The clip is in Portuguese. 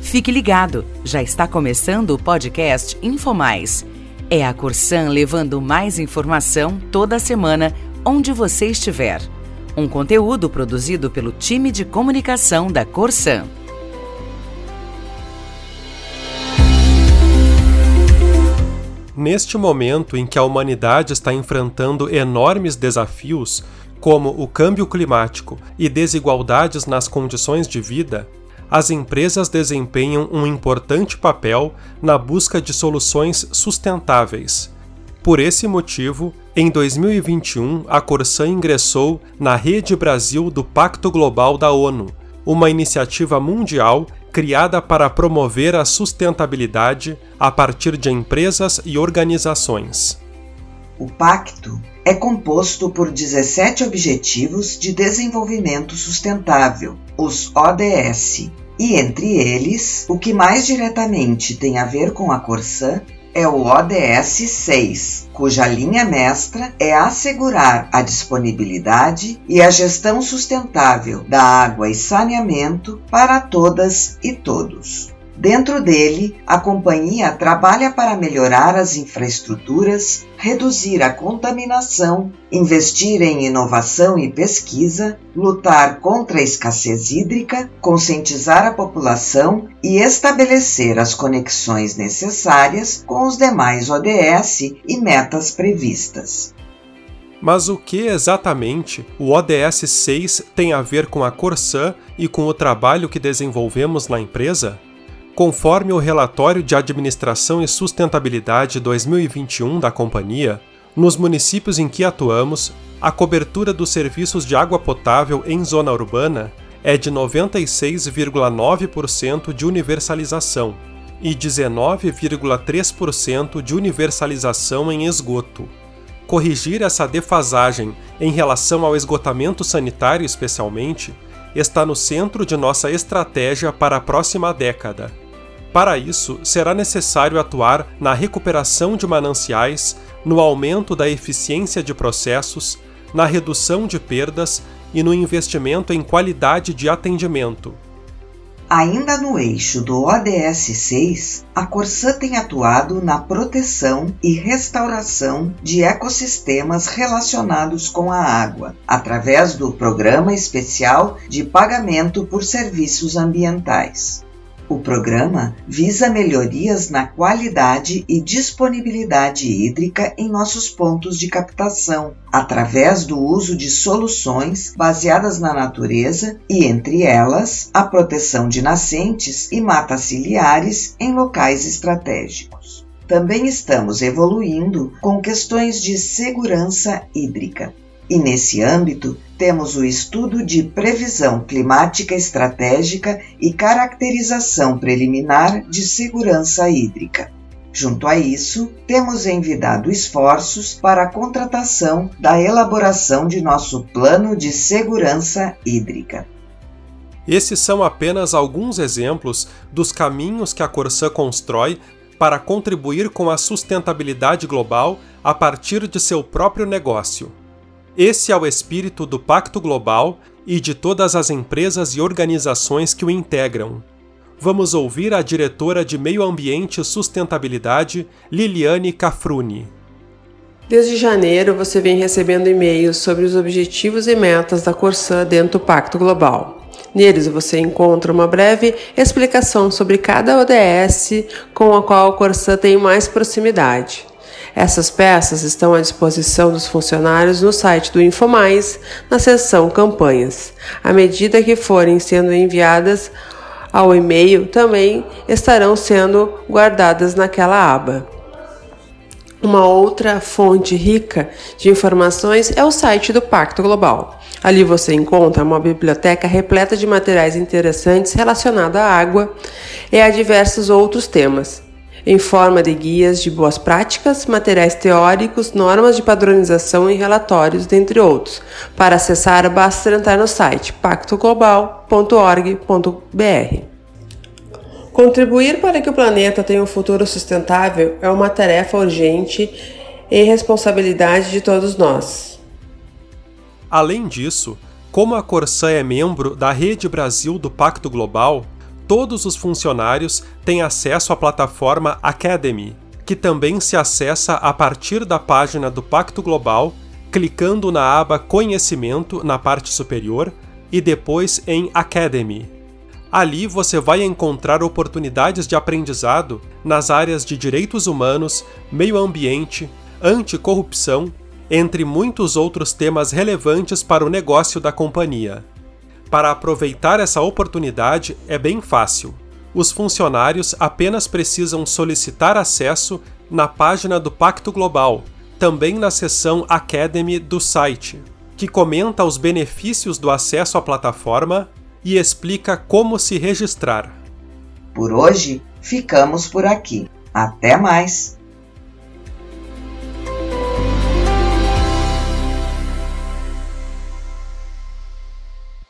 Fique ligado, já está começando o podcast InfoMais. É a Corsan levando mais informação toda semana, onde você estiver. Um conteúdo produzido pelo time de comunicação da Corsan. Neste momento em que a humanidade está enfrentando enormes desafios, como o câmbio climático e desigualdades nas condições de vida, as empresas desempenham um importante papel na busca de soluções sustentáveis. Por esse motivo, em 2021, a Corsan ingressou na Rede Brasil do Pacto Global da ONU, uma iniciativa mundial criada para promover a sustentabilidade a partir de empresas e organizações. O pacto é composto por 17 Objetivos de Desenvolvimento Sustentável, os ODS, e entre eles, o que mais diretamente tem a ver com a Corsã é o ODS 6, cuja linha mestra é assegurar a disponibilidade e a gestão sustentável da água e saneamento para todas e todos. Dentro dele, a companhia trabalha para melhorar as infraestruturas, reduzir a contaminação, investir em inovação e pesquisa, lutar contra a escassez hídrica, conscientizar a população e estabelecer as conexões necessárias com os demais ODS e metas previstas. Mas o que exatamente o ODS 6 tem a ver com a Corsã e com o trabalho que desenvolvemos na empresa? Conforme o relatório de Administração e Sustentabilidade 2021 da companhia, nos municípios em que atuamos, a cobertura dos serviços de água potável em zona urbana é de 96,9% de universalização e 19,3% de universalização em esgoto. Corrigir essa defasagem em relação ao esgotamento sanitário, especialmente, está no centro de nossa estratégia para a próxima década. Para isso, será necessário atuar na recuperação de mananciais, no aumento da eficiência de processos, na redução de perdas e no investimento em qualidade de atendimento. Ainda no eixo do ODS 6, a Corsã tem atuado na proteção e restauração de ecossistemas relacionados com a água, através do Programa Especial de Pagamento por Serviços Ambientais. O programa visa melhorias na qualidade e disponibilidade hídrica em nossos pontos de captação, através do uso de soluções baseadas na natureza e, entre elas, a proteção de nascentes e matas ciliares em locais estratégicos. Também estamos evoluindo com questões de segurança hídrica. E nesse âmbito, temos o estudo de previsão climática estratégica e caracterização preliminar de segurança hídrica. Junto a isso, temos envidado esforços para a contratação da elaboração de nosso plano de segurança hídrica. Esses são apenas alguns exemplos dos caminhos que a Corsã constrói para contribuir com a sustentabilidade global a partir de seu próprio negócio. Esse é o espírito do Pacto Global e de todas as empresas e organizações que o integram. Vamos ouvir a diretora de Meio Ambiente e Sustentabilidade, Liliane Cafruni. Desde janeiro, você vem recebendo e-mails sobre os objetivos e metas da Corsã dentro do Pacto Global. Neles você encontra uma breve explicação sobre cada ODS com a qual a Corsã tem mais proximidade. Essas peças estão à disposição dos funcionários no site do InfoMais, na seção Campanhas. À medida que forem sendo enviadas ao e-mail, também estarão sendo guardadas naquela aba. Uma outra fonte rica de informações é o site do Pacto Global. Ali você encontra uma biblioteca repleta de materiais interessantes relacionados à água e a diversos outros temas em forma de guias de boas práticas, materiais teóricos, normas de padronização e relatórios, dentre outros. Para acessar, basta entrar no site pactoglobal.org.br. Contribuir para que o planeta tenha um futuro sustentável é uma tarefa urgente e responsabilidade de todos nós. Além disso, como a Corsã é membro da Rede Brasil do Pacto Global, todos os funcionários têm acesso à plataforma Academy, que também se acessa a partir da página do Pacto Global, clicando na aba Conhecimento na parte superior e depois em Academy. Ali você vai encontrar oportunidades de aprendizado nas áreas de direitos humanos, meio ambiente, anticorrupção, entre muitos outros temas relevantes para o negócio da companhia. Para aproveitar essa oportunidade é bem fácil. Os funcionários apenas precisam solicitar acesso na página do Pacto Global, também na seção Academy do site, que comenta os benefícios do acesso à plataforma e explica como se registrar. Por hoje, ficamos por aqui. Até mais!